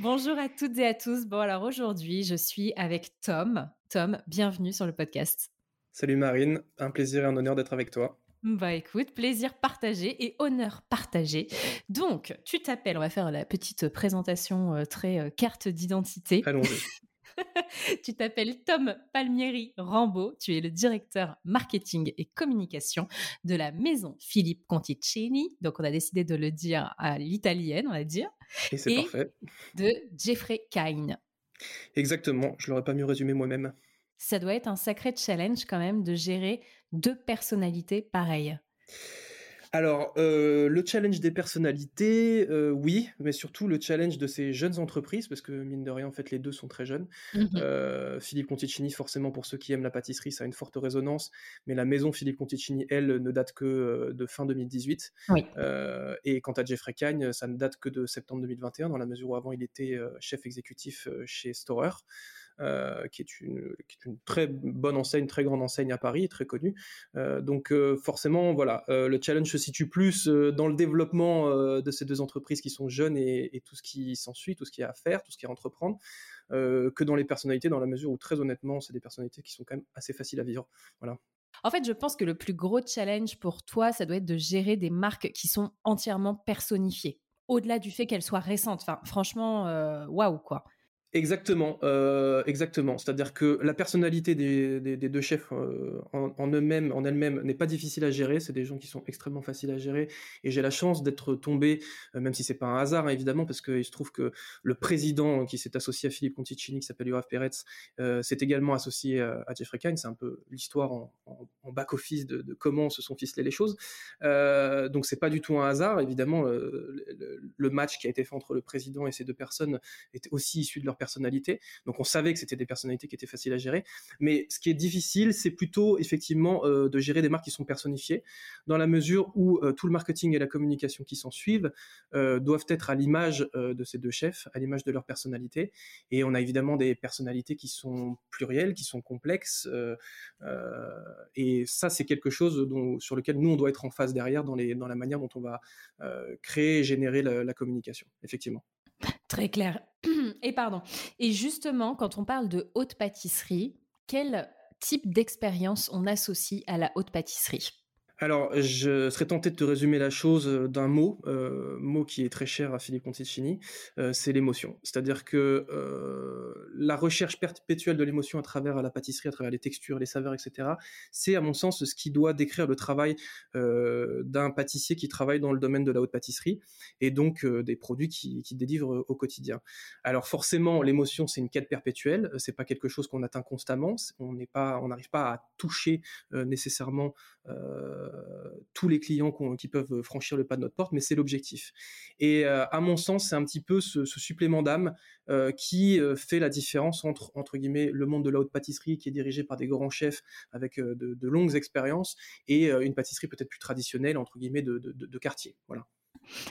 Bonjour à toutes et à tous. Bon alors aujourd'hui, je suis avec Tom. Tom, bienvenue sur le podcast. Salut Marine, un plaisir et un honneur d'être avec toi. Bah écoute, plaisir partagé et honneur partagé. Donc, tu t'appelles, on va faire la petite présentation euh, très euh, carte d'identité. Allons-y. tu t'appelles Tom Palmieri Rambo, tu es le directeur marketing et communication de la maison Philippe Conticini. Donc on a décidé de le dire à l'italienne, on va dire. Et c'est parfait. De Jeffrey Kine. Exactement, je l'aurais pas mieux résumé moi-même. Ça doit être un sacré challenge quand même de gérer deux personnalités pareilles. Alors, euh, le challenge des personnalités, euh, oui, mais surtout le challenge de ces jeunes entreprises, parce que mine de rien, en fait, les deux sont très jeunes. Mmh euh, Philippe Conticini, forcément, pour ceux qui aiment la pâtisserie, ça a une forte résonance, mais la maison Philippe Conticini, elle, ne date que de fin 2018. et quant à Jeffrey Cagne, ça ne date que de septembre 2021, dans la mesure où avant, il était chef exécutif chez Storer. Euh, qui, est une, très bonne enseigne, très grande enseigne à Paris, très connue. Euh, donc euh, forcément, voilà, le challenge se situe plus dans le développement de ces deux entreprises qui sont jeunes et, tout ce qui s'ensuit, tout ce qu'il y a à faire, tout ce qu'il y a à entreprendre. que dans les personnalités, dans la mesure où très honnêtement, c'est des personnalités qui sont quand même assez faciles à vivre. Voilà. En fait, je pense que le plus gros challenge pour toi, ça doit être de gérer des marques qui sont entièrement personnifiées, au-delà du fait qu'elles soient récentes. Enfin, franchement, waouh, quoi. Exactement, euh, exactement. C'est-à-dire que la personnalité des, deux chefs euh, en, eux-mêmes, en elles-mêmes, n'est pas difficile à gérer. C'est des gens qui sont extrêmement faciles à gérer. Et j'ai la chance d'être tombé, euh, même si c'est pas un hasard hein, évidemment, parce qu'il se trouve que le président qui s'est associé à Philippe Conticini, qui s'appelle Yoav Peretz, s'est également associé à, Jeffrey Kine. C'est un peu l'histoire en, back-office de, comment se sont ficelées les choses. donc c'est pas du tout un hasard. Évidemment, le, le, match qui a été fait entre le président et ces deux personnes était aussi issu de leur personnalité. Donc on savait que c'était des personnalités qui étaient faciles à gérer. Mais ce qui est difficile, c'est plutôt effectivement euh, de gérer des marques qui sont personnifiées, dans la mesure où euh, tout le marketing et la communication qui s'en suivent euh, doivent être à l'image de ces deux chefs, à l'image de leur personnalité. Et on a évidemment des personnalités qui sont plurielles, qui sont complexes. et ça, c'est quelque chose sur lequel nous, on doit être en phase derrière dans la manière dont on va créer et générer la communication, effectivement. Très clair. Et pardon. Et justement, quand on parle de haute pâtisserie, quel type d'expérience on associe à la haute pâtisserie? Alors, je serais tenté de te résumer la chose euh, d'un mot, euh, mot qui est très cher à Philippe Conticini, euh, c'est l'émotion. C'est-à-dire que la recherche perpétuelle de l'émotion à travers la pâtisserie, à travers les textures, les saveurs, etc., c'est à mon sens ce qui doit décrire le travail d'un pâtissier qui travaille dans le domaine de la haute pâtisserie et donc des produits qui, qui délivre au quotidien. Alors forcément, l'émotion c'est une quête perpétuelle, c'est pas quelque chose qu'on atteint constamment, on n'est pas, on n'arrive pas à toucher nécessairement euh, tous les clients qui peuvent franchir le pas de notre porte, mais c'est l'objectif. Et euh, à mon sens, c'est un petit peu ce, supplément d'âme euh, qui fait la différence entre, entre guillemets, le monde de la haute pâtisserie qui est dirigé par des grands chefs avec de, longues expériences et une pâtisserie peut-être plus traditionnelle, entre guillemets, de, de, quartier. Voilà.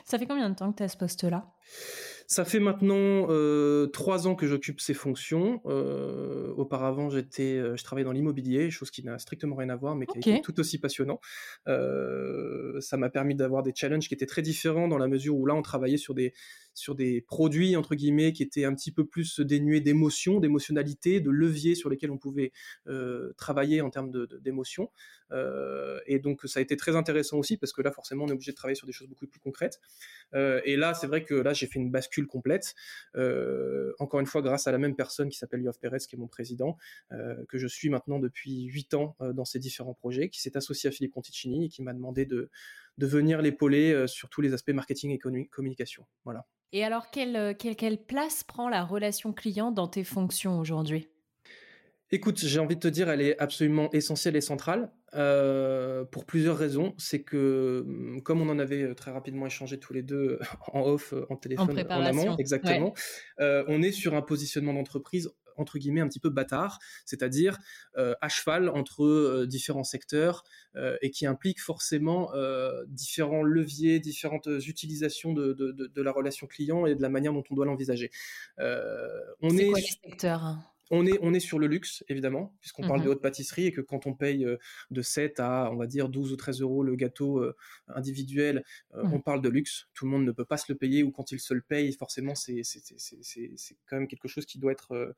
Ça fait combien de temps que tu as ce poste-là? Ça fait maintenant euh, trois ans que j'occupe ces fonctions. Euh, auparavant, j'étais, euh, je travaillais dans l'immobilier, chose qui n'a strictement rien à voir, mais qui est tout aussi passionnant. ça m'a permis d'avoir des challenges qui étaient très différents dans la mesure où là, on travaillait sur des sur des produits entre guillemets qui étaient un petit peu plus dénués d'émotion, d'émotionnalité, de leviers sur lesquels on pouvait travailler en termes d'émotion. et donc ça a été très intéressant aussi parce que là, forcément, on est obligé de travailler sur des choses beaucoup plus concrètes. et là, c'est vrai que là, j'ai fait une bascule complète. Euh, encore une fois, grâce à la même personne qui s'appelle Yoav Perez, qui est mon président, euh, que je suis maintenant depuis huit ans euh, dans ces différents projets, qui s'est associé à Philippe Conticini et qui m'a demandé de, de venir l'épauler sur tous les aspects marketing et communication. Voilà. Et alors, quelle, quelle, quelle place prend la relation client dans tes fonctions aujourd'hui? Écoute, j'ai envie de te dire, elle est absolument essentielle et centrale euh, pour plusieurs raisons. C'est que, hum, comme on en avait euh, très rapidement échangé tous les deux en off, euh, en téléphone, en, amont, exactement, on est sur un positionnement d'entreprise entre guillemets un petit peu bâtard, c'est-à-dire à cheval entre différents secteurs et qui implique forcément différents leviers, différentes utilisations de, de, la relation client et de la manière dont on doit l'envisager. on est, quoi les secteurs? On est, on est sur le luxe, évidemment, puisqu'on parle de mmh haute pâtisserie et que quand on paye euh, de 7 à, on va dire, 12 ou 13 euros le gâteau euh, individuel, euh, mmh. on parle de luxe. Tout le monde ne peut pas se le payer ou quand il se le paye, forcément, c'est quand même quelque chose qui doit être,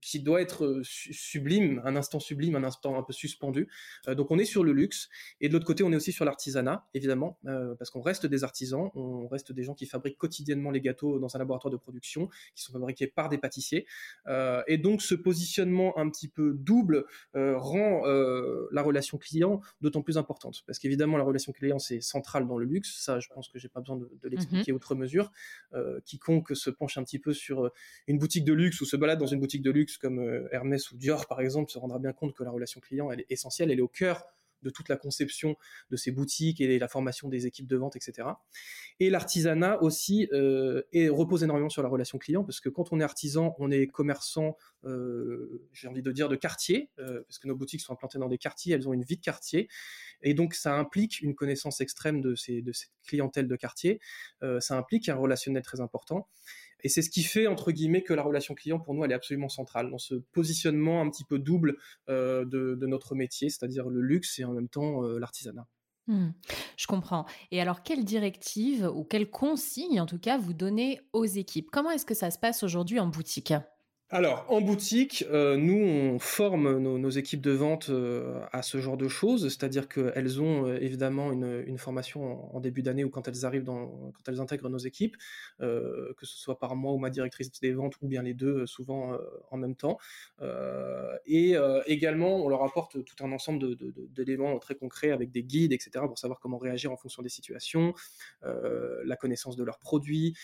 qui doit être sublime, un instant sublime, un instant un peu suspendu. donc on est sur le luxe. Et de l'autre côté, on est aussi sur l'artisanat, évidemment, parce qu'on reste des artisans, on reste des gens qui fabriquent quotidiennement les gâteaux dans un laboratoire de production, qui sont fabriqués par des pâtissiers. Euh, et donc ce positionnement un petit peu double euh, rend euh, la relation client d'autant plus importante. Parce qu'évidemment, la relation client, c'est central dans le luxe. Ça, je pense que j'ai pas besoin de, l'expliquer mmh outre mesure. quiconque se penche un petit peu sur une boutique de luxe ou se balade dans une boutique de luxe comme Hermès ou Dior, par exemple, se rendra bien compte que la relation client, elle est essentielle, elle est au cœur de toute la conception de ces boutiques et la formation des équipes de vente, etc. Et l'artisanat aussi euh, repose énormément sur la relation client, parce que quand on est artisan, on est commerçant, euh, j'ai envie de dire, de quartier, euh, parce que nos boutiques sont implantées dans des quartiers, elles ont une vie de quartier, et donc ça implique une connaissance extrême de, ces, de cette clientèle de quartier, ça implique un relationnel très important. Et c'est ce qui fait, entre guillemets, que la relation client, pour nous, elle est absolument centrale dans ce positionnement un petit peu double euh, de, notre métier, c'est-à-dire le luxe et en même temps euh, l'artisanat. Mmh. je comprends. Et alors, quelle directive ou quelle consigne, en tout cas, vous donnez aux équipes? Comment est-ce que ça se passe aujourd'hui en boutique? Alors, en boutique, euh, nous, on forme nos, équipes de vente euh, à ce genre de choses, c'est-à-dire qu'elles ont euh, évidemment une, formation en, début d'année ou quand elles arrivent dans, quand elles intègrent nos équipes, que ce soit par moi ou ma directrice des ventes ou bien les deux, souvent en même temps. et également, on leur apporte tout un ensemble d'éléments très concrets avec des guides, etc., pour savoir comment réagir en fonction des situations, la connaissance de leurs produits,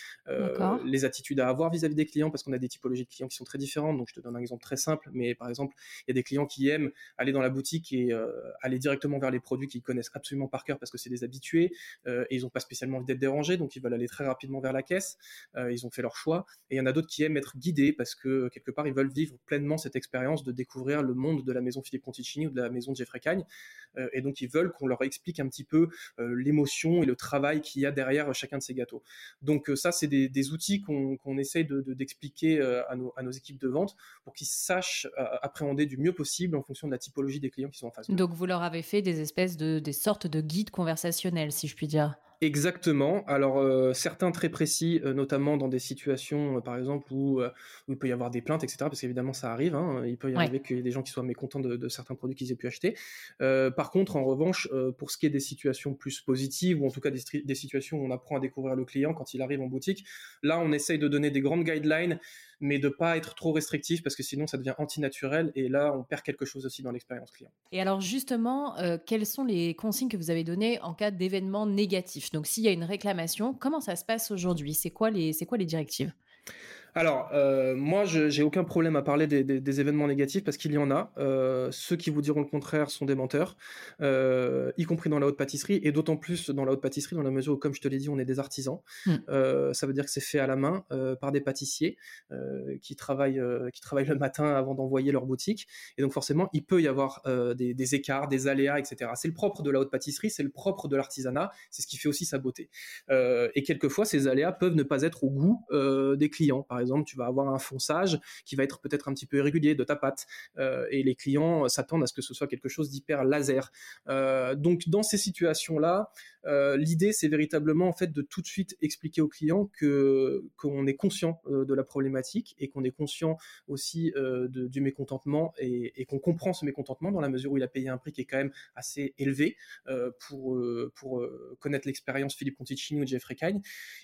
les attitudes à avoir vis-à-vis des clients, parce qu'on a des typologies de clients qui sont très différentes. Donc, je te donne un exemple très simple, mais par exemple, il y a des clients qui aiment aller dans la boutique et euh, aller directement vers les produits qu'ils connaissent absolument par cœur parce que c'est des habitués euh, et ils n'ont pas spécialement envie d'être dérangés, donc ils veulent aller très rapidement vers la caisse. Euh, ils ont fait leur choix. Et il y en a d'autres qui aiment être guidés parce que quelque part, ils veulent vivre pleinement cette expérience de découvrir le monde de la maison Philippe Conticini ou de la maison Jeffrey Cagne. Et donc, ils veulent qu'on leur explique un petit peu l'émotion et le travail qu'il y a derrière chacun de ces gâteaux. Donc, ça, c'est des, outils qu'on essaye d'expliquer de, à, nos, à nos équipe de vente pour qu'ils sachent euh, appréhender du mieux possible en fonction de la typologie des clients qui sont en face. Donc vous leur avez fait des espèces de des sortes de guides conversationnels, si je puis dire. Exactement. Alors euh, certains très précis, euh, notamment dans des situations, par exemple où, il peut y avoir des plaintes, etc. Parce qu'évidemment ça arrive. Hein, il peut y arriver qu'il y ait des gens qui soient mécontents de, certains produits qu'ils aient pu acheter. par contre, en revanche, pour ce qui est des situations plus positives ou en tout cas des, des situations où on apprend à découvrir le client quand il arrive en boutique, là on essaye de donner des grandes guidelines mais de pas être trop restrictif parce que sinon ça devient antinaturel et là on perd quelque chose aussi dans l'expérience client. Et alors justement, euh, quelles sont les consignes que vous avez données en cas d'événement négatif? Donc s'il y a une réclamation, comment ça se passe aujourd'hui? C'est quoi les c'est quoi les directives? Alors, euh, moi, je j'ai aucun problème à parler des, événements négatifs parce qu'il y en a. Euh, ceux qui vous diront le contraire sont des menteurs, euh, y compris dans la haute pâtisserie, et d'autant plus dans la haute pâtisserie, dans la mesure où, comme je te l'ai dit, on est des artisans. Hmm. ça veut dire que c'est fait à la main par des pâtissiers qui travaillent qui travaillent le matin avant d'envoyer leur boutique. Et donc, forcément, il peut y avoir des, des, écarts, des aléas, etc. C'est le propre de la haute pâtisserie, c'est le propre de l'artisanat, c'est ce qui fait aussi sa beauté. et quelquefois, ces aléas peuvent ne pas être au goût des clients, par exemple, tu vas avoir un fonçage qui va être peut-être un petit peu irrégulier de ta pâte, euh, et les clients s'attendent à ce que ce soit quelque chose d'hyper laser. Euh, donc dans ces situations-là, euh, l'idée c'est véritablement en fait de tout de suite expliquer aux clients que qu'on est conscient de la problématique et qu'on est conscient aussi du mécontentement et, qu'on comprend ce mécontentement dans la mesure où il a payé un prix qui est quand même assez élevé pour pour connaître l'expérience Philippe Conticini ou Jeffrey Kine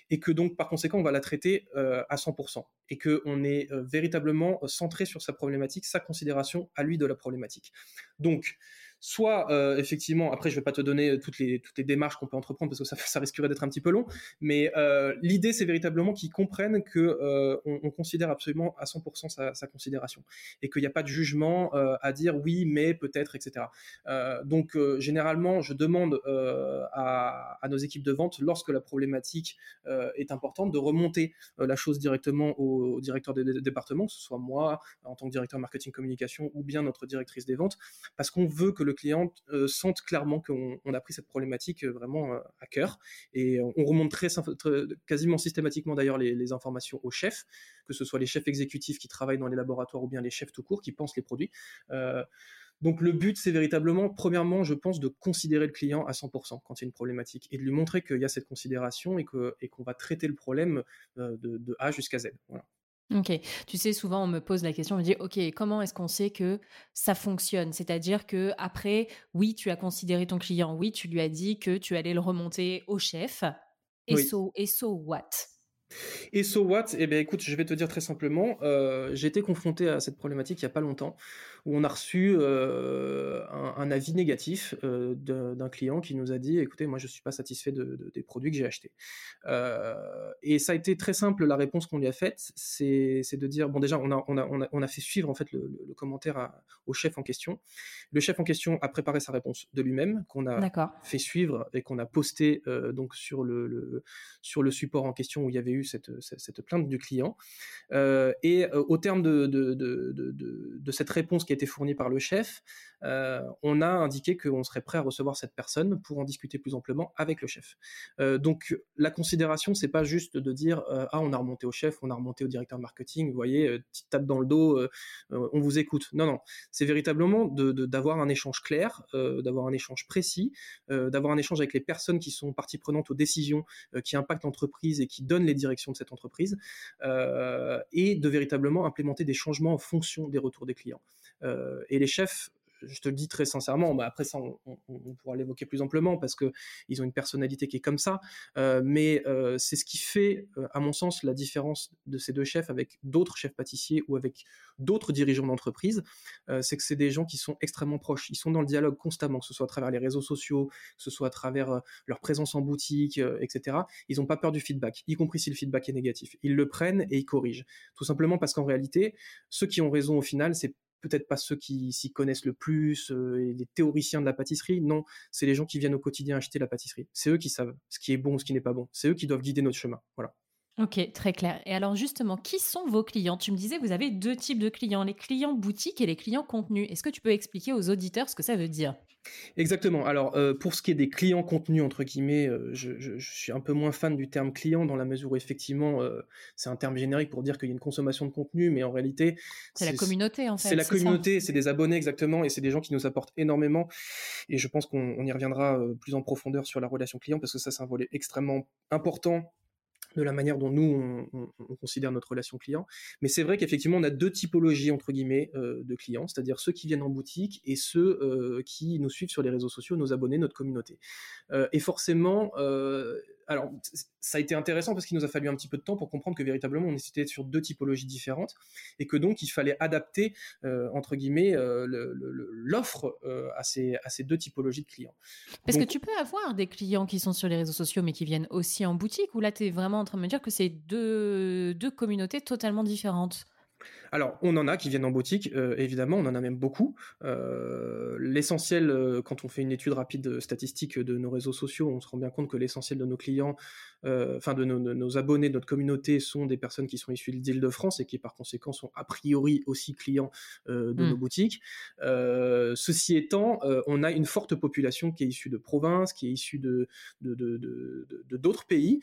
et que donc par conséquent on va la traiter à 100% et qu'on est euh, véritablement euh, centré sur sa problématique, sa considération à lui de la problématique. Donc, soit euh, effectivement, après je vais pas te donner toutes les toutes les démarches qu'on peut entreprendre parce que ça, risquerait d'être un petit peu long, mais euh, l'idée c'est véritablement qu'ils comprennent que euh, on, on, considère absolument à 100% sa, considération et qu'il n'y a pas de jugement à dire oui mais peut-être etc. donc généralement je demande à, nos équipes de vente lorsque la problématique est importante de remonter la chose directement au, directeur des départements, que ce soit moi en tant que directeur marketing communication ou bien notre directrice des ventes, parce qu'on veut que le client euh, sente clairement qu'on a pris cette problématique euh, vraiment euh, à cœur. Et on remonte très, quasiment systématiquement d'ailleurs les, informations aux chefs, que ce soit les chefs exécutifs qui travaillent dans les laboratoires ou bien les chefs tout court qui pensent les produits. Donc le but, c'est véritablement, premièrement, je pense, de considérer le client à 100% quand il y a une problématique et de lui montrer qu'il y a cette considération et qu'on et qu'on va traiter le problème de, de A jusqu'à Z. Voilà. Ok, tu sais, souvent on me pose la question, on me dit, ok, comment est-ce qu'on sait que ça fonctionne? C'est-à-dire que après, oui, tu as considéré ton client, oui, tu lui as dit que tu allais le remonter au chef, et so, et so what? Et so what? Eh bien, écoute, je vais te dire très simplement, euh, j'ai été confronté à cette problématique il n'y a pas longtemps où on a reçu euh, un, avis négatif euh, d'un client qui nous a dit écoutez, moi je suis pas satisfait de, des produits que j'ai achetés. Euh, et ça a été très simple. La réponse qu'on lui a faite, c'est de dire bon déjà on a, on a, on a, on a fait suivre en fait le, commentaire au chef en question. Le chef en question a préparé sa réponse de lui-même qu'on a fait suivre et qu'on a posté donc sur le, sur le support en question où il y avait eu cette, cette, plainte du client. et au terme de, de, de, de cette réponse a été fourni par le chef, euh, on a indiqué qu'on serait prêt à recevoir cette personne pour en discuter plus amplement avec le chef. Euh, donc la considération, c'est pas juste de dire euh, ah on a remonté au chef, on a remonté au directeur marketing, vous voyez, petite tape dans le dos, on vous écoute. Non non, c'est véritablement d'avoir un échange clair, d'avoir un échange précis, d'avoir un échange avec les personnes qui sont parties prenantes aux décisions qui impactent l'entreprise et qui donnent les directions de cette entreprise, et de véritablement implémenter des changements en fonction des retours des clients. Euh, et les chefs je te le dis très sincèrement, bah après ça, on, pourra l'évoquer plus amplement parce que ils ont une personnalité qui est comme ça. Euh, mais euh, c'est ce qui fait, à mon sens, la différence de ces deux chefs avec d'autres chefs pâtissiers ou avec d'autres dirigeants d'entreprise. c'est que c'est des gens qui sont extrêmement proches. Ils sont dans le dialogue constamment, que ce soit à travers les réseaux sociaux, que ce soit à travers leur présence en boutique, etc. Ils n'ont pas peur du feedback, y compris si le feedback est négatif. Ils le prennent et ils corrigent. Tout simplement parce qu'en réalité, ceux qui ont raison au final, c'est peut-être pas ceux qui s'y connaissent le plus, les théoriciens de la pâtisserie, non, c'est les gens qui viennent au quotidien acheter la pâtisserie. C'est eux qui savent ce qui est bon, ce qui n'est pas bon. C'est eux qui doivent guider notre chemin. Voilà. Ok, très clair. Et alors justement, qui sont vos clients? Tu me disais, vous avez deux types de clients, les clients boutiques et les clients contenus. Est-ce que tu peux expliquer aux auditeurs ce que ça veut dire? Exactement. Alors euh, pour ce qui est des clients contenus entre guillemets, euh, je, suis un peu moins fan du terme client dans la mesure où effectivement euh, c'est un terme générique pour dire qu'il y a une consommation de contenu, mais en réalité c'est la communauté en fait. C'est la communauté, c'est des abonnés exactement, et c'est des gens qui nous apportent énormément. Et je pense qu'on y reviendra plus en profondeur sur la relation client parce que ça c'est un volet extrêmement important de la manière dont nous on, considère notre relation client. Mais c'est vrai qu'effectivement on a deux typologies entre guillemets euh, de clients, c'est-à-dire ceux qui viennent en boutique et ceux euh, qui nous suivent sur les réseaux sociaux, nos abonnés, notre communauté. Euh, et forcément alors, ça a été intéressant parce qu'il nous a fallu un petit peu de temps pour comprendre que véritablement, on était sur deux typologies différentes et que donc, il fallait adapter, entre guillemets, l'offre à, ces, à ces deux typologies de clients. Parce que tu peux avoir des clients qui sont sur les réseaux sociaux mais qui viennent aussi en boutique ou là, tu es vraiment en train de me dire que c'est deux, deux communautés totalement différentes alors, on en a qui viennent en boutique, euh, évidemment, on en a même beaucoup. Euh, l'essentiel, euh, quand on fait une étude rapide statistique de nos réseaux sociaux, on se rend bien compte que l'essentiel de nos clients, enfin de, nos abonnés, de notre communauté, sont des personnes qui sont issues d'Île-de-France et qui, par conséquent, sont a priori aussi clients de nos mmh. boutiques. ceci étant, on a une forte population qui est issue de provinces, qui est issue de d'autres pays,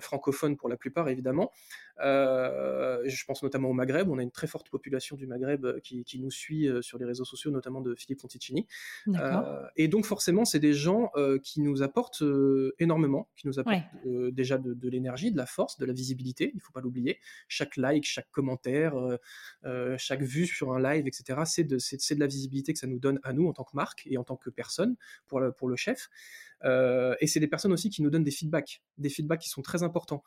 francophones pour la plupart, évidemment. je pense notamment au Maghreb. On a une très forte population du Maghreb euh, qui, nous suit euh, sur les réseaux sociaux, notamment de Philippe Conticini. Euh, et donc forcément, c'est des gens qui nous apportent énormément, qui nous apportent déjà de, l'énergie, de la force, de la visibilité, il ne faut pas l'oublier. Chaque like, chaque commentaire, chaque vue sur un live, etc., c'est de, de, la visibilité que ça nous donne à nous en tant que marque et en tant que personne pour le, pour le chef. et c'est des personnes aussi qui nous donnent des feedbacks, des feedbacks qui sont très importants.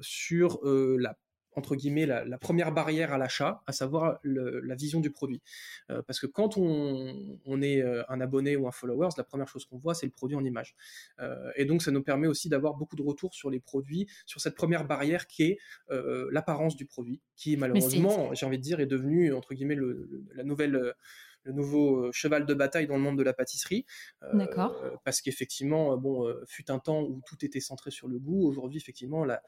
sur la entre guillemets la, première barrière à l'achat, à savoir la vision du produit. Euh, parce que quand on, est euh, un abonné ou un follower, la première chose qu'on voit, c'est le produit en image. Euh, et donc ça nous permet aussi d'avoir beaucoup de retours sur les produits, sur cette première barrière qui est l'apparence du produit, qui malheureusement, j'ai envie de dire, est devenu entre guillemets le, la nouvelle le nouveau cheval de bataille dans le monde de la pâtisserie. D'accord. parce qu'effectivement, bon, fut un temps où tout était centré sur le goût. Aujourd'hui, effectivement, la,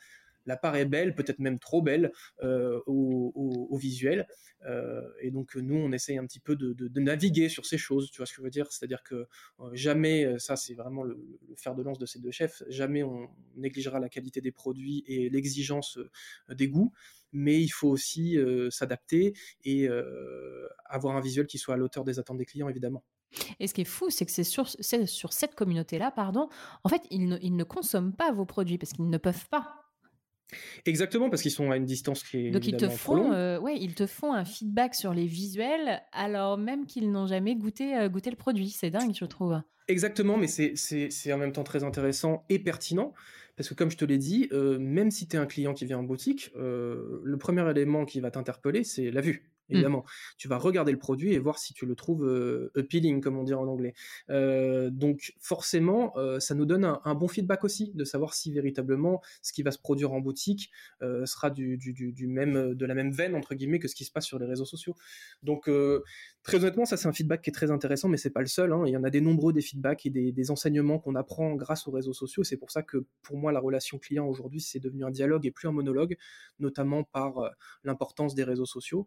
la part est belle, peut-être même trop belle euh, au, visuel. Euh, et donc nous, on essaye un petit peu de, naviguer sur ces choses, tu vois ce que je veux dire? C'est-à-dire que euh, jamais, ça c'est vraiment le, fer de lance de ces deux chefs, jamais on négligera la qualité des produits et l'exigence des goûts mais il faut aussi s'adapter et avoir un visuel qui soit à l'auteur des attentes des clients, évidemment. Et ce qui est fou, c'est que c'est sur, sur, cette communauté-là, pardon, en fait, ils ne, ils ne consomment pas vos produits parce qu'ils ne peuvent pas. Exactement, parce qu'ils sont à une distance qui est Donc ils te font, euh, ouais, ils te font un feedback sur les visuels, alors même qu'ils n'ont jamais goûté, euh, goûté le produit. C'est dingue, je trouve. Exactement, mais c'est en même temps très intéressant et pertinent, parce que comme je te l'ai dit, euh, même si tu es un client qui vient en boutique, le premier élément qui va t'interpeller, c'est la vue. Mmh. évidemment. Tu vas regarder le produit et voir si tu le trouves appealing, comme on dit en anglais. donc forcément, ça nous donne un, bon feedback aussi, de savoir si véritablement ce qui va se produire en boutique sera du, même, de la même veine, entre guillemets, que ce qui se passe sur les réseaux sociaux. Donc très honnêtement, ça c'est un feedback qui est très intéressant, mais c'est pas le seul. Hein. Il y en a des nombreux des feedbacks et des, des enseignements qu'on apprend grâce aux réseaux sociaux. C'est pour ça que pour moi, la relation client aujourd'hui, c'est devenu un dialogue et plus un monologue, notamment par l'importance des réseaux sociaux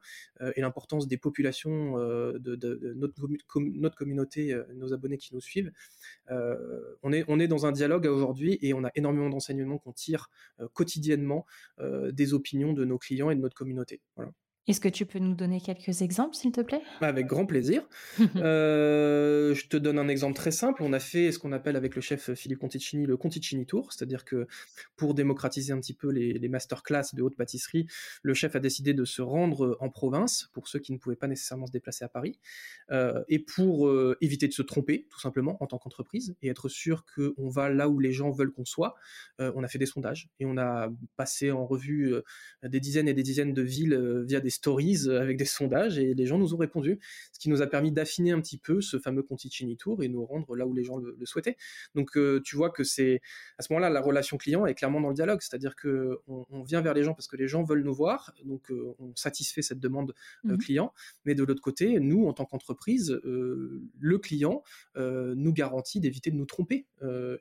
et l'importance des populations euh, de, notre, notre, communauté, euh, nos abonnés qui nous suivent. Euh, on, est, on est dans un dialogue aujourd'hui et on a énormément d'enseignements qu'on tire quotidiennement des opinions de nos clients et de notre communauté. Voilà. Est-ce que tu peux nous donner quelques exemples, s'il te plaît? Avec grand plaisir. Euh, je te donne un exemple très simple. On a fait ce qu'on appelle avec le chef Philippe Conticini le Conticini Tour, c'est-à-dire que pour démocratiser un petit peu les, les masterclass de haute pâtisserie, le chef a décidé de se rendre en province pour ceux qui ne pouvaient pas nécessairement se déplacer à Paris, euh, et pour euh, éviter de se tromper, tout simplement, en tant qu'entreprise, et être sûr qu'on va là où les gens veulent qu'on soit. on a fait des sondages et on a passé en revue des dizaines et des dizaines de villes via des stories euh, avec des sondages et les gens nous ont répondu, ce qui nous a permis d'affiner un petit peu ce fameux Conticini Tour et nous rendre là où les gens le, souhaitaient. Donc euh, tu vois que c'est à ce moment-là la relation client est clairement dans le dialogue, c'est-à-dire que on, vient vers les gens parce que les gens veulent nous voir, donc euh, on satisfait cette demande mmh client, mais de l'autre côté, nous en tant qu'entreprise, le client nous garantit d'éviter de nous tromper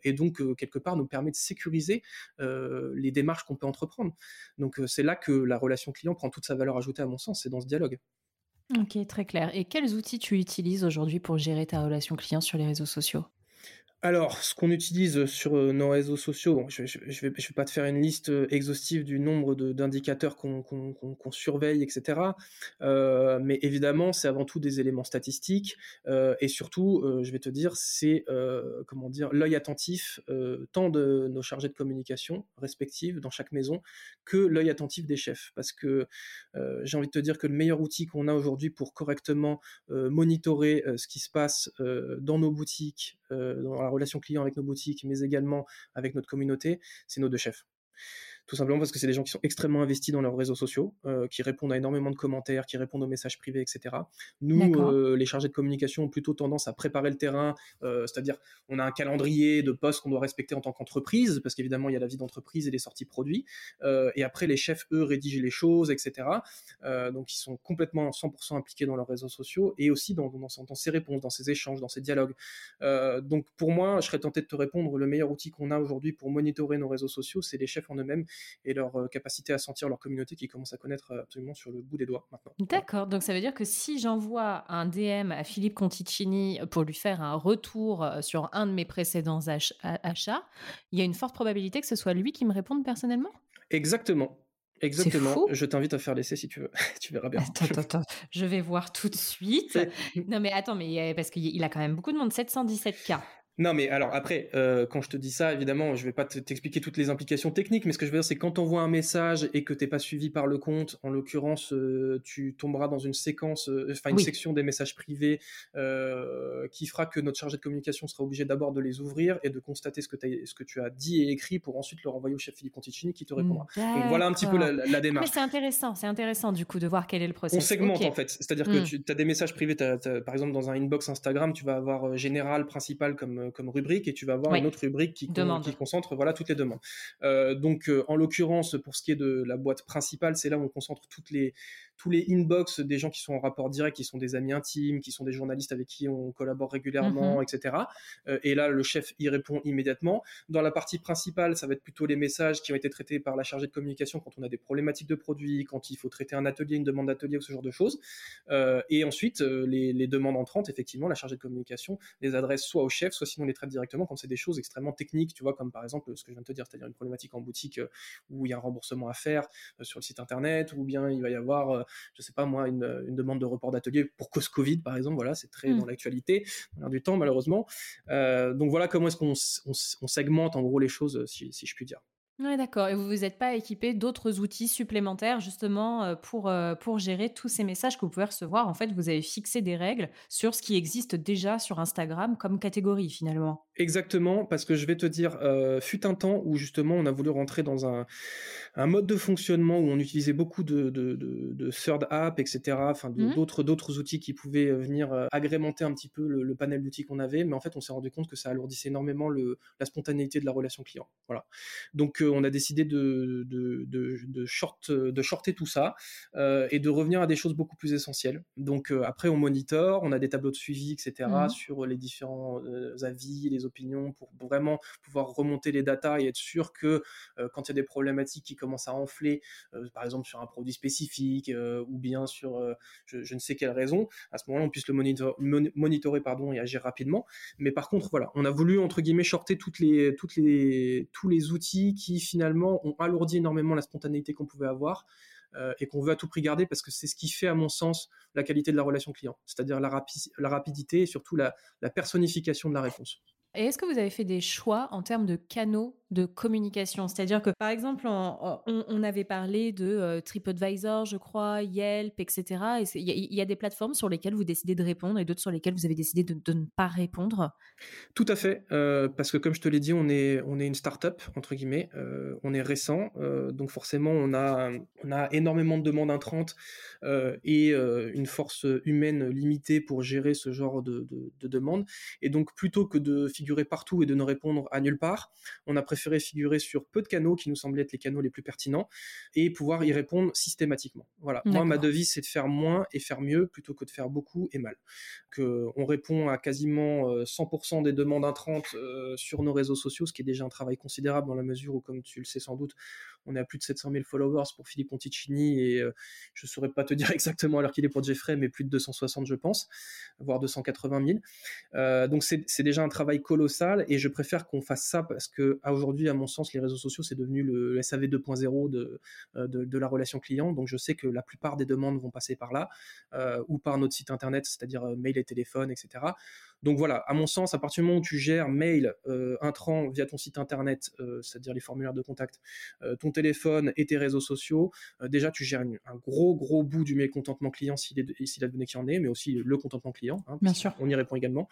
et donc quelque part nous permet de sécuriser les démarches qu'on peut entreprendre. Donc c'est là que la relation client prend toute sa valeur ajoutée à mon sens, c'est dans ce dialogue. Ok, très clair. Et quels outils tu utilises aujourd'hui pour gérer ta relation client sur les réseaux sociaux? Alors, ce qu'on utilise sur euh, nos réseaux sociaux, je ne vais, pas te faire une liste euh, exhaustive du nombre d'indicateurs qu'on surveille, etc. Euh, mais évidemment, c'est avant tout des éléments statistiques et surtout, je vais te dire, c'est comment dire l'œil attentif tant de nos chargés de communication respectifs dans chaque maison que l'œil attentif des chefs. Parce que j'ai envie de te dire que le meilleur outil qu'on a aujourd'hui pour correctement monitorer ce qui se passe dans nos boutiques, dans la relation client avec nos boutiques, mais également avec notre communauté, c'est nos deux chefs tout simplement parce que c'est des gens qui sont extrêmement investis dans leurs réseaux sociaux, euh, qui répondent à énormément de commentaires, qui répondent aux messages privés, etc. Nous, euh, les chargés de communication ont plutôt tendance à préparer le terrain, euh, c'est-à-dire on a un calendrier de postes qu'on doit respecter en tant qu'entreprise, parce qu'évidemment il y a la vie d'entreprise et les sorties produits, et après les chefs, eux, rédigent les choses, etc. donc ils sont complètement 100% impliqués dans leurs réseaux sociaux et aussi dans, dans, dans, ces réponses, dans ces échanges, dans ces dialogues. donc pour moi, je serais tenté de te répondre, le meilleur outil qu'on a aujourd'hui pour monitorer nos réseaux sociaux, c'est les chefs en eux-mêmes et leur euh, capacité à sentir leur communauté qui commence à connaître euh, absolument sur le bout des doigts maintenant. D'accord, donc ça veut dire que si j'envoie un DM à Philippe Conticini pour lui faire un retour euh, sur un de mes précédents achats, il y a une forte probabilité que ce soit lui qui me réponde personnellement? Exactement. Exactement. Je t'invite à faire l'essai si tu veux. tu verras bien. Attends, attends, Je vais voir tout de suite. non, mais attends, mais parce qu'il a quand même beaucoup de monde, 717 k non, mais alors après, euh, quand je te dis ça, évidemment, je vais pas t'expliquer toutes les implications techniques, mais ce que je veux dire, c'est quand on voit un message et que t'es pas suivi par le compte, en l'occurrence, euh, tu tomberas dans une séquence, euh, enfin une section des messages privés qui fera que notre chargé de communication sera obligé d'abord de les ouvrir et de constater ce que, ce que tu as dit et écrit pour ensuite le renvoyer au chef Philippe Conticini qui te répondra. Donc voilà un petit peu la, démarche. Mais c'est intéressant, c'est intéressant du coup de voir quel est le processus. On segmente en fait, c'est-à-dire que hmm. tu as des messages privés, par exemple dans un inbox Instagram, tu vas avoir général, principal comme, comme rubrique et tu vas avoir une autre rubrique qui, qui, concentre voilà toutes les demandes. Euh, donc euh, en l'occurrence pour ce qui est de la boîte principale, c'est là où on concentre toutes les tous les inbox des gens qui sont en rapport direct, qui sont des amis intimes, qui sont des journalistes avec qui on collabore régulièrement, mhm. etc. Euh, et là, le chef y répond immédiatement. Dans la partie principale, ça va être plutôt les messages qui ont été traités par la chargée de communication quand on a des problématiques de produits, quand il faut traiter un atelier, une demande d'atelier ou ce genre de choses. Euh, et ensuite, euh, les, les, demandes entrantes, effectivement, la chargée de communication les adresse soit au chef, soit sinon les traite directement quand c'est des choses extrêmement techniques, tu vois, comme par exemple ce que je viens de te dire, c'est-à-dire une problématique en boutique où il y a un remboursement à faire sur le site internet, ou bien il va y avoir je sais pas moi, une, demande de report d'atelier pour cause Covid, par exemple. Voilà, c'est très hmm. dans l'actualité, dans du temps, malheureusement. Euh, donc voilà comment est-ce qu'on on, segmente en gros les choses, si, si je puis dire. Oui, d'accord. Et vous vous êtes pas équipé d'autres outils supplémentaires justement euh, pour, euh, pour gérer tous ces messages que vous pouvez recevoir? En fait, vous avez fixé des règles sur ce qui existe déjà sur Instagram comme catégorie finalement. Exactement, parce que je vais te dire, euh, fut un temps où justement on a voulu rentrer dans un, un mode de fonctionnement où on utilisait beaucoup de, de, de, third app, etc., enfin mmh. d'autres d'autres outils qui pouvaient venir agrémenter un petit peu le, panel d'outils qu'on avait, mais en fait on s'est rendu compte que ça alourdissait énormément le, la spontanéité de la relation client. Voilà. Donc on a décidé de, de, short, de shorter tout ça euh, et de revenir à des choses beaucoup plus essentielles. Donc euh, après, on monitore, on a des tableaux de suivi, etc., mmh sur les différents euh, avis, les opinions, pour vraiment pouvoir remonter les datas et être sûr que quand il y a des problématiques qui commencent à enfler, par exemple sur un produit spécifique ou bien sur je, ne sais quelle raison, à ce moment-là, on puisse le monitorer pardon, et agir rapidement. Mais par contre, voilà, on a voulu entre guillemets shorter toutes les, toutes les, tous les outils qui finalement ont alourdi énormément la spontanéité qu'on pouvait avoir euh, et qu'on veut à tout prix garder parce que c'est ce qui fait, à mon sens, la qualité de la relation client, c'est-à-dire la, rapidité et surtout la personnification de la réponse. Et est-ce que vous avez fait des choix en termes de canaux de communication C'est-à-dire que, par exemple, on, avait parlé de euh, TripAdvisor, je crois, Yelp, etc. Il y, a des plateformes sur lesquelles vous décidez de répondre et d'autres sur lesquelles vous avez décidé de, ne pas répondre Tout à fait, euh, parce que comme je te l'ai dit, on est, on est une start-up, entre guillemets, euh, on est récent, donc forcément, on a, on a énormément de demandes entrantes et une force humaine limitée pour gérer ce genre de demandes. Et donc, plutôt que de figurer partout et de ne répondre à nulle part. On a préféré figurer sur peu de canaux qui nous semblaient être les canaux les plus pertinents et pouvoir y répondre systématiquement. Voilà. Moi, ma devise, c'est de faire moins et faire mieux plutôt que de faire beaucoup et mal. Que on répond à quasiment 100% euh, des demandes entrantes euh, sur nos réseaux sociaux, ce qui est déjà un travail considérable dans la mesure où, comme tu le sais sans doute, on est à plus de 700 000 followers pour Philippe Ponticini et euh, je ne saurais pas te dire exactement l'heure qu'il est pour Jeffrey, mais plus de 260 je pense, voire 280 000. donc c'est déjà un travail colossal et je préfère qu'on fasse ça parce que aujourd'hui, à mon sens, les réseaux sociaux c'est devenu le, SAV 2.0 de, de, de, la relation client. Donc je sais que la plupart des demandes vont passer par là euh, ou par notre site internet, c'est-à-dire euh, mail et téléphone, etc. Donc voilà, à mon sens, à partir du moment où tu gères mail, euh, intrant via ton site internet, euh, c'est-à-dire les formulaires de contact, euh, ton téléphone et tes réseaux sociaux, déjà tu gères un gros gros bout du mécontentement client s'il est s'il a donné qu'il en est, mais aussi le contentement client. Hein, Bien sûr. On y répond également.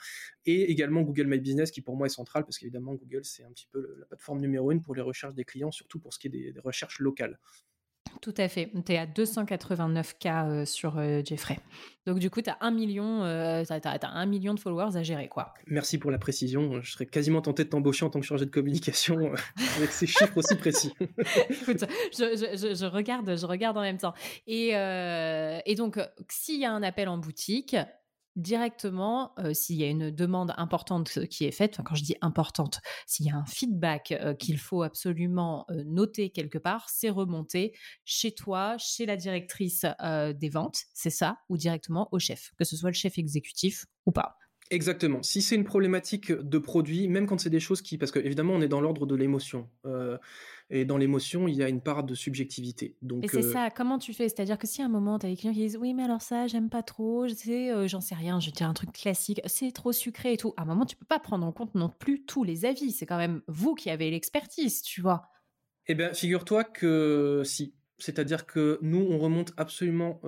Et également Google My Business qui pour moi est central parce qu'évidemment Google c'est un petit peu la plateforme numéro une pour les recherches des clients, surtout pour ce qui est des recherches locales. Tout à fait. Tu es à 289 k euh, sur euh, Jeffrey. Donc du coup, tu as un million, euh, un million de followers à gérer, quoi. Merci pour la précision. Je serais quasiment tenté de t'embaucher en tant que chargé de communication avec ces chiffres aussi précis. Écoute, je, regarde, je regarde en même temps. Et, et donc, s'il y a un appel en boutique, directement, s'il y a une demande importante qui est faite, quand je dis importante, s'il y a un feedback qu'il faut absolument noter quelque part, c'est remonter chez toi, chez la directrice des ventes, c'est ça, ou directement au chef, que ce soit le chef exécutif ou pas. Exactement. Si c'est une problématique de produit, même quand c'est des choses qui, parce qu'évidemment on est dans l'ordre de l'émotion. Et dans l'émotion, il y a une part de subjectivité. Donc, et c'est euh, ça, comment tu fais? C'est-à-dire que si à un moment, tu as des clients qui disent Oui, mais alors ça, j'aime pas trop, je sais, euh, j'en sais rien, je dire un truc classique, c'est trop sucré et tout. À un moment, tu peux pas prendre en compte non plus tous les avis. C'est quand même vous qui avez l'expertise, tu vois. Eh bien, figure-toi que si. C'est-à-dire que nous, on remonte absolument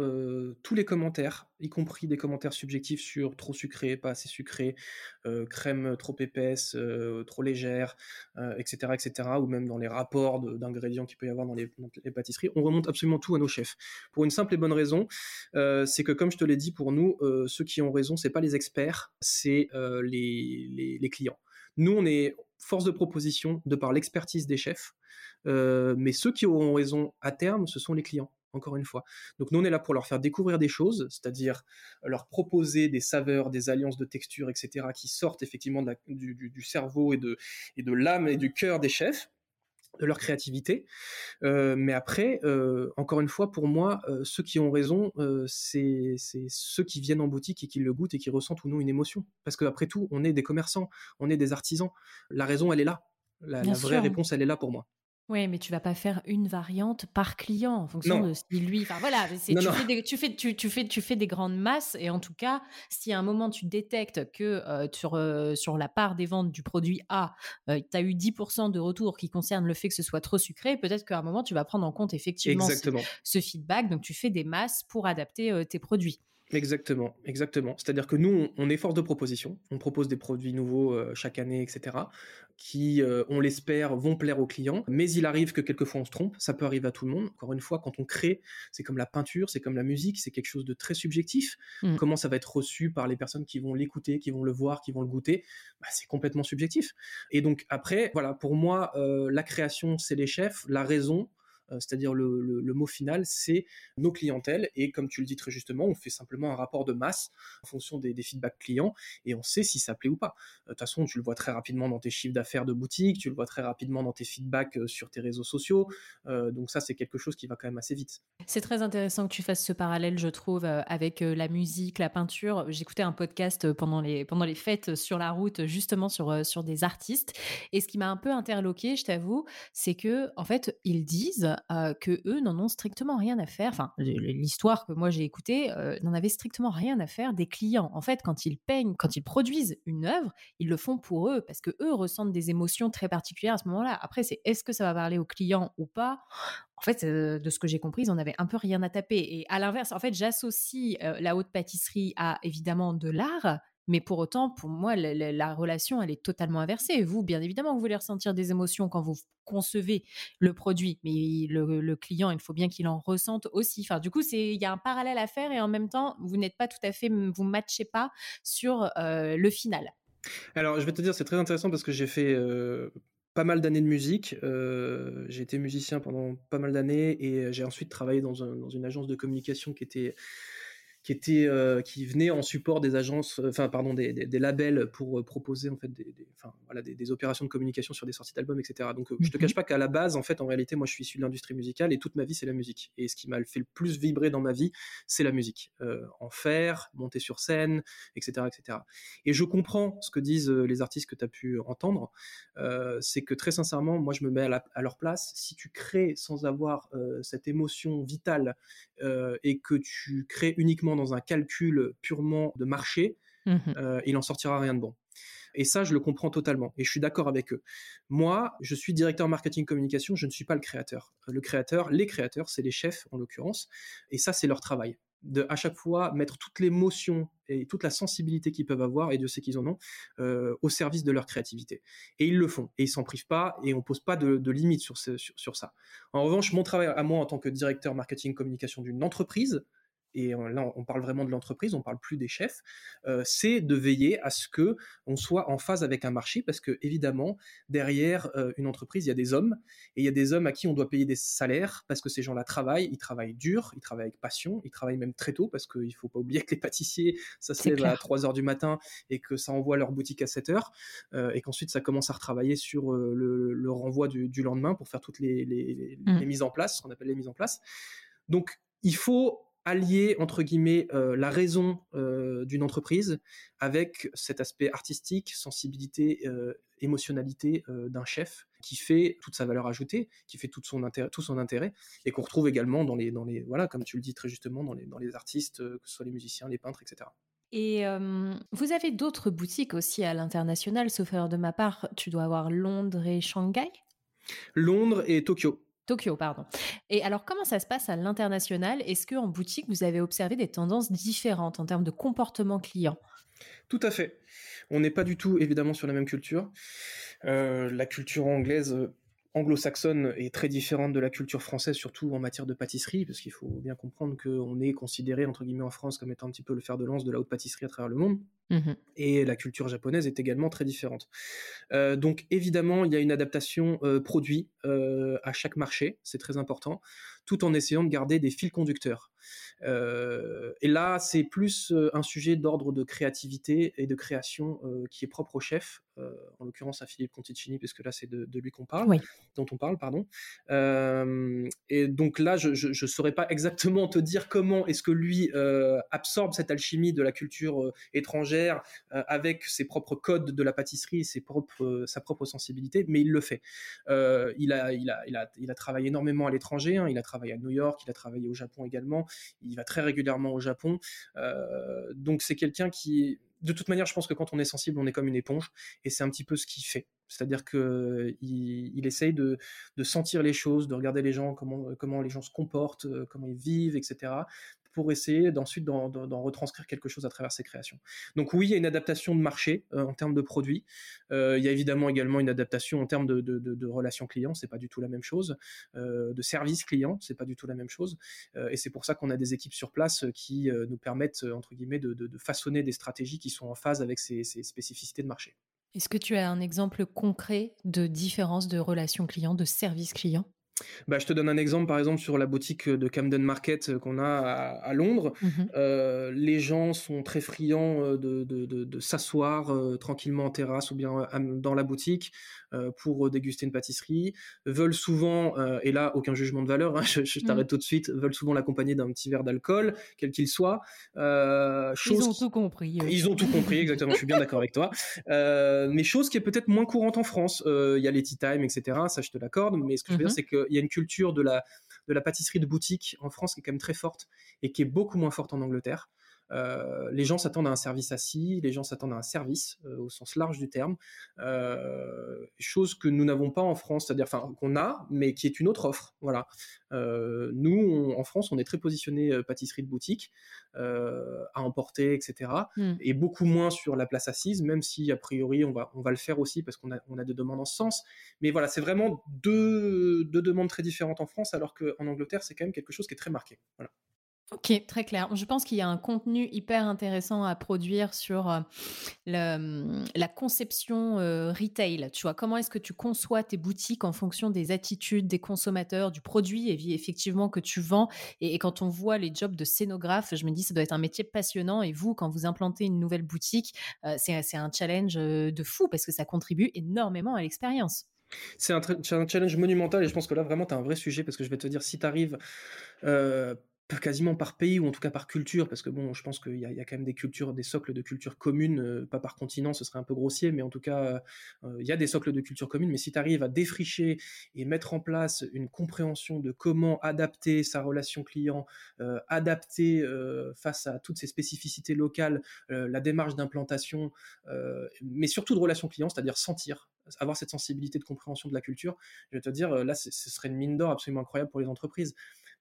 tous les commentaires, y compris des commentaires subjectifs sur trop sucré, pas assez sucré, crème trop épaisse, trop légère, etc., etc., ou même dans les rapports d'ingrédients qu'il peut y avoir dans les, pâtisseries. On remonte absolument tout à nos chefs. Pour une simple et bonne raison, c'est que comme je te l'ai dit, pour nous, ceux qui ont raison, c'est pas les experts, c'est les clients. Nous, on est force de proposition de par l'expertise des chefs. Euh, mais ceux qui auront raison à terme, ce sont les clients encore une fois. Donc nous, on est là pour leur faire découvrir des choses, c'est-à-dire leur proposer des saveurs, des alliances de textures, etc., qui sortent effectivement du, cerveau et de, et de l'âme et du cœur des chefs de leur créativité. Euh, mais après, euh, encore une fois, pour moi, ceux qui ont raison, c'est ceux qui viennent en boutique et qui le goûtent et qui ressentent ou non une émotion. Parce qu'après tout, on est des commerçants, on est des artisans. La raison, elle est là. La, la vraie réponse, elle est là pour moi. Oui, mais tu vas pas faire une variante par client en fonction de ce lui. Enfin voilà, tu, Fais des, tu, fais, tu, fais, tu fais des grandes masses et en tout cas, si à un moment tu détectes que euh, sur, euh, sur la part des ventes du produit A, euh, tu as eu 10% de retour qui concerne le fait que ce soit trop sucré, peut-être qu'à un moment tu vas prendre en compte effectivement ce, ce, feedback. Donc tu fais des masses pour adapter tes produits. Exactement, exactement. C'est-à-dire que nous, on, est force de proposition. On propose des produits nouveaux euh, chaque année, etc., qui, euh, on l'espère, vont plaire aux clients. Mais il arrive que quelquefois on se trompe. Ça peut arriver à tout le monde. Encore une fois, quand on crée, c'est comme la peinture, c'est comme la musique, c'est quelque chose de très subjectif. Mmh. Comment ça va être reçu par les personnes qui vont l'écouter, qui vont le voir, qui vont le goûter, bah, c'est complètement subjectif. Et donc après, voilà, pour moi, euh, la création, c'est les chefs. La raison, c'est-à-dire le, mot final, c'est nos clientèles. Et comme tu le dis très justement, on fait simplement un rapport de masse en fonction des, feedbacks clients et on sait si ça plaît ou pas. Euh, de toute façon, tu le vois très rapidement dans tes chiffres d'affaires de boutique, tu le vois très rapidement dans tes feedbacks euh, sur tes réseaux sociaux. donc ça, c'est quelque chose qui va quand même assez vite. C'est très intéressant que tu fasses ce parallèle, je trouve, avec la musique, la peinture. J'écoutais un podcast pendant les, pendant les fêtes sur la route, justement sur, sur des artistes. Et ce qui m'a un peu interloqué, je t'avoue, c'est que en fait, ils disent que eux n'en ont strictement rien à faire. Enfin, l'histoire que moi j'ai écoutée n'en avait strictement rien à faire des clients. En fait, quand ils peignent, quand ils produisent une œuvre, ils le font pour eux parce que eux ressentent des émotions très particulières à ce moment-là. Après, c'est est-ce que ça va parler aux clients ou pas? En fait, de ce que j'ai compris, ils en avaient un peu rien à taper. Et à l'inverse, en fait, j'associe la haute pâtisserie à évidemment de l'art, mais pour autant, pour moi, la, relation, elle est totalement inversée. Vous, bien évidemment, vous voulez ressentir des émotions quand vous concevez le produit, mais le, client, il faut bien qu'il en ressente aussi. Enfin, du coup, il y a un parallèle à faire et en même temps, vous n'êtes pas tout à fait, vous matchez pas sur euh, le final. Alors, je vais te dire, c'est très intéressant parce que j'ai fait euh, pas mal d'années de musique. Euh, j'ai été musicien pendant pas mal d'années et j'ai ensuite travaillé dans, dans, une agence de communication qui était qui était euh, qui venait en support des agences, euh, enfin pardon des, des, labels pour euh, proposer en fait des, voilà, des, opérations de communication sur des sorties d'albums, etc. Donc je te mhm. cache pas qu'à la base en fait en réalité moi je suis issu de l'industrie musicale et toute ma vie c'est la musique et ce qui m'a fait le plus vibrer dans ma vie c'est la musique, en faire, monter sur scène, etc., etc. Et je comprends ce que disent les artistes que tu as pu entendre, c'est que très sincèrement moi je me mets à, à leur place. Si tu crées sans avoir cette émotion vitale et que tu crées uniquement dans un calcul purement de marché, mmh euh, il en sortira rien de bon. Et ça, je le comprends totalement. Et je suis d'accord avec eux. Moi, je suis directeur marketing communication, je ne suis pas le créateur. Le créateur, les créateurs, c'est les chefs en l'occurrence. Et ça, c'est leur travail de à chaque fois mettre toutes les motions et toute la sensibilité qu'ils peuvent avoir, et Dieu sait qu'ils en ont, euh, au service de leur créativité. Et ils le font, et ils s'en privent pas, et on pose pas de, de limites sur, sur, ça. En revanche, mon travail à moi en tant que directeur marketing communication d'une entreprise, et là on parle vraiment de l'entreprise, on parle plus des chefs, euh, c'est de veiller à ce que on soit en phase avec un marché, parce que évidemment derrière euh, une entreprise il y a des hommes et il y a des hommes à qui on doit payer des salaires parce que ces gens-là travaillent, ils travaillent dur, ils travaillent avec passion, ils travaillent même très tôt parce qu'il faut pas oublier que les pâtissiers ça se lève à 3 heures du matin et que ça envoie leur boutique à 7 heures euh, et qu'ensuite ça commence à retravailler sur le, renvoi du, lendemain pour faire toutes les, les, mmh. les mises en place, ce qu'on appelle les mises en place. Donc il faut allier entre guillemets euh, la raison euh, d'une entreprise avec cet aspect artistique, sensibilité, euh, émotionnalité d'un chef qui fait toute sa valeur ajoutée, qui fait tout son intérêt, tout son intérêt et qu'on retrouve également dans les dans les voilà comme tu le dis très justement dans les dans les artistes, que ce soit les musiciens, les peintres, etc. Et vous avez d'autres boutiques aussi à l'international, sauf erreur de ma part, tu dois avoir Londres et Shanghai? Londres et Tokyo. Tokyo, pardon. Et alors, comment ça se passe à l'international? Est-ce qu'en boutique, vous avez observé des tendances différentes en termes de comportement client? Tout à fait. On n'est pas du tout, évidemment, sur la même culture. Euh, la culture anglaise anglo-saxonne est très différente de la culture française, surtout en matière de pâtisserie, parce qu'il faut bien comprendre qu'on est considéré, entre guillemets, en France comme étant un petit peu le fer de lance de la haute pâtisserie à travers le monde. Mmh Et la culture japonaise est également très différente. Euh, donc évidemment, il y a une adaptation euh, produit euh, à chaque marché, c'est très important, tout en essayant de garder des fils conducteurs. et là, c'est plus un sujet d'ordre de créativité et de création qui est propre au chef, en l'occurrence à Philippe Conticini, puisque là c'est de, lui qu'on parle, dont on parle, pardon. et donc là, je ne saurais pas exactement te dire comment est-ce que lui absorbe cette alchimie de la culture étrangère euh, avec ses propres codes de la pâtisserie, ses euh, sa propre sensibilité, mais il le fait. Euh, il, a, il, a, il, a, il a travaillé énormément à l'étranger, hein. il a travaillé à New York, il a travaillé au Japon également, il va très régulièrement au Japon. donc c'est quelqu'un qui de toute manière, je pense que quand on est sensible, on est comme une éponge, et c'est un petit peu ce qu'il fait. C'est-à-dire qu'il il essaye de, sentir les choses, de regarder les gens, comment les gens se comportent, comment ils vivent, etc pour essayer d'ensuite d'en retranscrire quelque chose à travers ses créations. Donc oui, il y a une adaptation de marché euh, en termes de produits. Euh, il y a évidemment également une adaptation en termes de, relations clients, c'est pas du tout la même chose. Euh, de services clients, c'est pas du tout la même chose. et c'est pour ça qu'on a des équipes sur place qui nous permettent entre guillemets de, façonner des stratégies qui sont en phase avec ces, ces spécificités de marché. Est-ce que tu as un exemple concret de différence de relations clients, de services clients? Bah, je te donne un exemple, par exemple, sur la boutique de Camden Market euh, qu'on a à, Londres. Mmh euh, les gens sont très friands euh, de, de, de, s'asseoir tranquillement en terrasse ou bien dans la boutique pour déguster une pâtisserie. Veulent souvent, et là, aucun jugement de valeur, hein, je, mmh. t'arrête tout de suite, veulent souvent l'accompagner d'un petit verre d'alcool, quel qu'il soit. ils ont tout compris. Ils ont tout compris, exactement, je suis bien d'accord avec toi. mais chose qui est peut-être moins courante en France. Il y a les tea time, etc. Ça, je te l'accorde. Mais ce que je veux dire, mmh c'est que y a une culture de la, de la pâtisserie de boutique en France qui est quand même très forte et qui est beaucoup moins forte en Angleterre. Euh, les gens s'attendent à un service assis, les gens s'attendent à un service euh, au sens large du terme, euh, chose que nous n'avons pas en France, c'est-à-dire enfin qu'on a, mais qui est une autre offre. Voilà. nous, en France, on est très positionné pâtisserie de boutique, à emporter, etc. Hmm. Et beaucoup moins sur la place assise, même si a priori on va on va le faire aussi parce qu'on a on a des demandes en ce sens. Mais voilà, c'est vraiment deux, deux demandes très différentes en France, alors qu'en Angleterre, c'est quand même quelque chose qui est très marqué. Voilà. Ok, très clair. Je pense qu'il y a un contenu hyper intéressant à produire sur euh, hum, la conception euh, retail. Tu vois, comment est-ce que tu conçois tes boutiques en fonction des attitudes des consommateurs, du produit effectivement que tu vends? Et, quand on voit les jobs de scénographe, je me dis ça doit être un métier passionnant. Et vous, quand vous implantez une nouvelle boutique, euh, c'est un challenge de fou parce que ça contribue énormément à l'expérience. C'est un, challenge monumental et je pense que là vraiment tu as un vrai sujet parce que je vais te dire si tu arrives quasiment par pays ou en tout cas par culture, parce que bon, je pense qu'il y, a quand même des cultures, des socles de culture communes, euh, pas par continent, ce serait un peu grossier, mais en tout cas, euh, il y a des socles de culture communes. Mais si tu arrives à défricher et mettre en place une compréhension de comment adapter sa relation client, euh, adapter face à toutes ces spécificités locales, la démarche d'implantation, mais surtout de relation client, c'est-à-dire sentir, avoir cette sensibilité de compréhension de la culture, je vais te dire, là, ce serait une mine d'or absolument incroyable pour les entreprises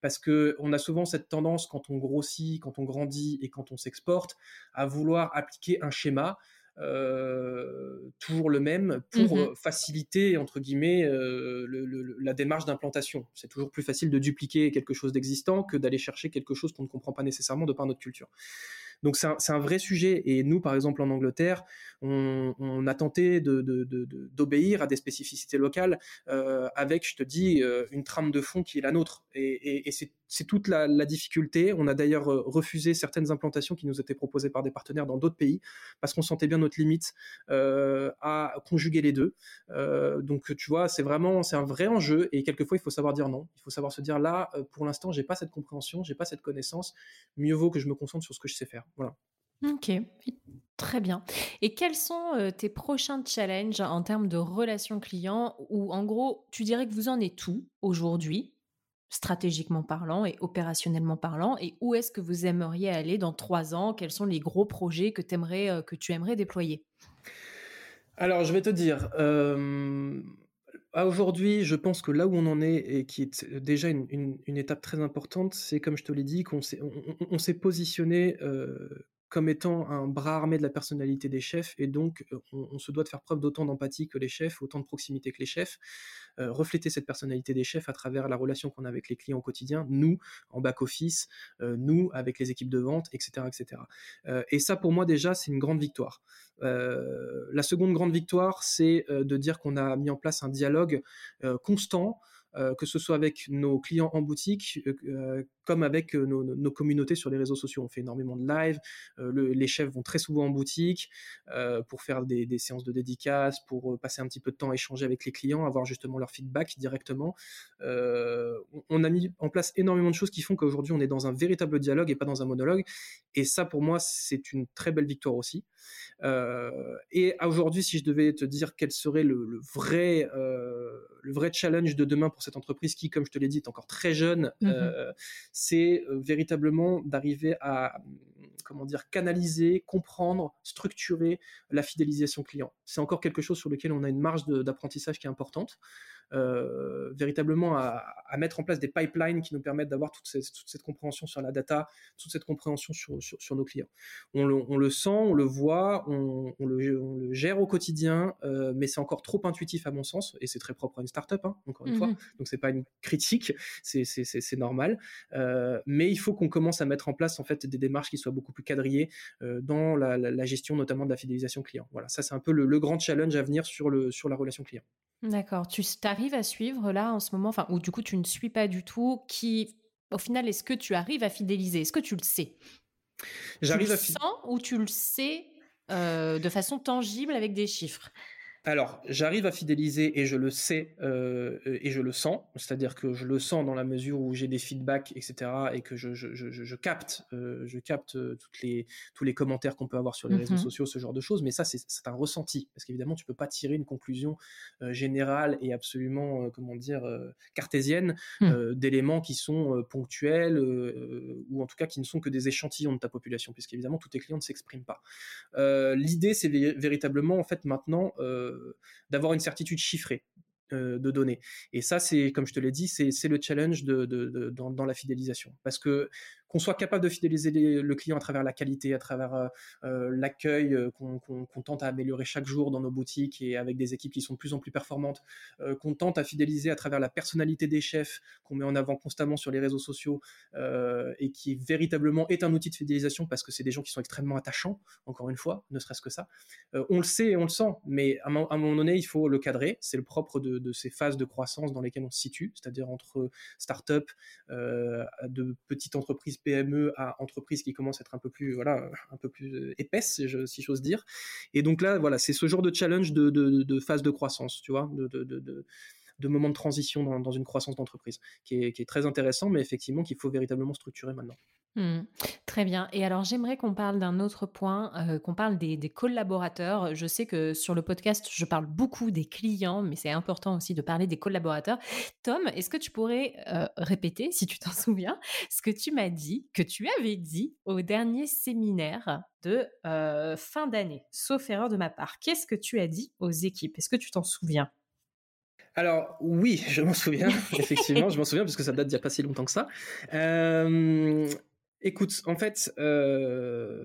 parce que on a souvent cette tendance quand on grossit, quand on grandit et quand on s'exporte à vouloir appliquer un schéma euh, toujours le même pour mmh faciliter entre guillemets euh, la démarche d'implantation. C'est toujours plus facile de dupliquer quelque chose d'existant que d'aller chercher quelque chose qu'on ne comprend pas nécessairement de par notre culture. Donc c'est un, vrai sujet. Et nous, par exemple, en Angleterre, on, a tenté d'obéir à des spécificités locales euh, avec, je te dis, euh, une trame de fond qui est la nôtre. Et, c'est toute la, difficulté. On a d'ailleurs euh, refusé certaines implantations qui nous étaient proposées par des partenaires dans d'autres pays parce qu'on sentait bien notre limite à conjuguer les deux. donc tu vois, c'est vraiment c'est un vrai enjeu et quelquefois il faut savoir dire non. Il faut savoir se dire là, pour l'instant, j'ai pas cette compréhension, j'ai pas cette connaissance. Mieux vaut que je me concentre sur ce que je sais faire. Voilà. Ok, très bien. Et quels sont euh, tes prochains challenges en termes de relations clients ou en gros, tu dirais que vous en êtes tout aujourd'hui, stratégiquement parlant et opérationnellement parlant, et où est-ce que vous aimeriez aller dans trois ans? Quels sont les gros projets que, aimerais, euh, que tu aimerais déployer? Alors, je vais te dire, euh, aujourd'hui, je pense que là où on en est et qui est déjà une, étape très importante, c'est comme je te l'ai dit, qu'on s'est, on, s'est positionné comme étant un bras armé de la personnalité des chefs, et donc on, se doit de faire preuve d'autant d'empathie que les chefs, autant de proximité que les chefs, refléter cette personnalité des chefs à travers la relation qu'on a avec les clients au quotidien, nous en back-office, nous avec les équipes de vente, etc. etc. et ça, pour moi, déjà, c'est une grande victoire. la seconde grande victoire, c'est de dire qu'on a mis en place un dialogue constant euh, que ce soit avec nos clients en boutique, euh, euh, comme avec nos, communautés sur les réseaux sociaux. On fait énormément de live, les chefs vont très souvent en boutique pour faire des, séances de dédicaces, pour passer un petit peu de temps à échanger avec les clients, avoir justement leur feedback directement. on a mis en place énormément de choses qui font qu'aujourd'hui on est dans un véritable dialogue et pas dans un monologue. Et ça, pour moi, c'est une très belle victoire aussi. et aujourd'hui, si je devais te dire quel serait le, vrai, le vrai challenge de demain pour cette entreprise qui, comme je te l'ai dit, est encore très jeune, mmh euh, c'est euh, véritablement d'arriver à comment dire canaliser, comprendre, structurer la fidélisation client. C'est encore quelque chose sur lequel on a une marge d'apprentissage qui est importante. Euh, véritablement à, mettre en place des pipelines qui nous permettent d'avoir toute, cette compréhension sur la data, toute cette compréhension sur, sur, nos clients. On le, sent, on le voit, on, le, gère au quotidien, euh, mais c'est encore trop intuitif à mon sens, et c'est très propre à une startup, hein, encore une fois, mmh donc c'est pas une critique, c'est normal, euh, mais il faut qu'on commence à mettre en place en fait des démarches qui soient beaucoup plus quadrillées dans la, gestion notamment de la fidélisation client. Voilà, ça c'est un peu le, le, grand challenge à venir sur, le, sur la relation client. D'accord. Tu arrives à suivre là en ce moment, enfin, ou du coup tu ne suis pas du tout, qui, au final, est-ce que tu arrives à fidéliser? Est-ce que tu le sais? J'arrive à sens ou tu le sais euh, de façon tangible avec des chiffres? Alors, j'arrive à fidéliser et je le sais euh, et je le sens, c'est-à-dire que je le sens dans la mesure où j'ai des feedbacks, etc., et que je, je, je, je capte, euh, je capte euh, toutes les, tous les commentaires qu'on peut avoir sur les réseaux mmh sociaux, ce genre de choses. Mais ça, c'est un ressenti, parce qu'évidemment, tu peux pas tirer une conclusion générale et absolument, comment dire, cartésienne mmh. d'éléments qui sont ponctuels ou en tout cas qui ne sont que des échantillons de ta population, puisqu'évidemment, tous tes clients ne s'expriment pas. L'idée, c'est véritablement, en fait, maintenant d'avoir une certitude chiffrée euh, de données. Et ça, c'est, comme je te l'ai dit, c'est le challenge de, dans, dans, la fidélisation. Parce que qu'on soit capable de fidéliser le client à travers la qualité, à travers euh, euh, l'accueil euh, qu'on tente à améliorer chaque jour dans nos boutiques et avec des équipes qui sont de plus en plus performantes, qu'on tente à fidéliser à travers la personnalité des chefs qu'on met en avant constamment sur les réseaux sociaux et qui véritablement est un outil de fidélisation parce que c'est des gens qui sont extrêmement attachants, encore une fois, ne serait-ce que ça. on le sait et on le sent, mais à, un moment donné, il faut le cadrer. C'est le propre de, de, ces phases de croissance dans lesquelles on se situe, c'est-à-dire entre start-up, de petites entreprises PME à entreprise qui commence à être un peu plus, voilà, un peu plus euh, épaisse, si j'ose dire. Et donc là, voilà, c'est ce genre de challenge de, phase de croissance, tu vois, de, de moment de transition dans, une croissance d'entreprise, qui est, très intéressant, mais effectivement qu'il faut véritablement structurer maintenant. Mmh. Très bien. Et alors, j'aimerais qu'on parle d'un autre point, euh, qu'on parle des, collaborateurs. Je sais que sur le podcast, je parle beaucoup des clients, mais c'est important aussi de parler des collaborateurs. Tom, est-ce que tu pourrais euh, répéter, si tu t'en souviens, ce que tu m'as dit, que tu avais dit au dernier séminaire de euh, fin d'année, sauf erreur de ma part Qu'est-ce que tu as dit aux équipes? Est-ce que tu t'en souviens? Alors oui, je m'en souviens, effectivement, je m'en souviens parce que ça date d'il n'y a pas si longtemps que ça. Écoute, en fait, euh,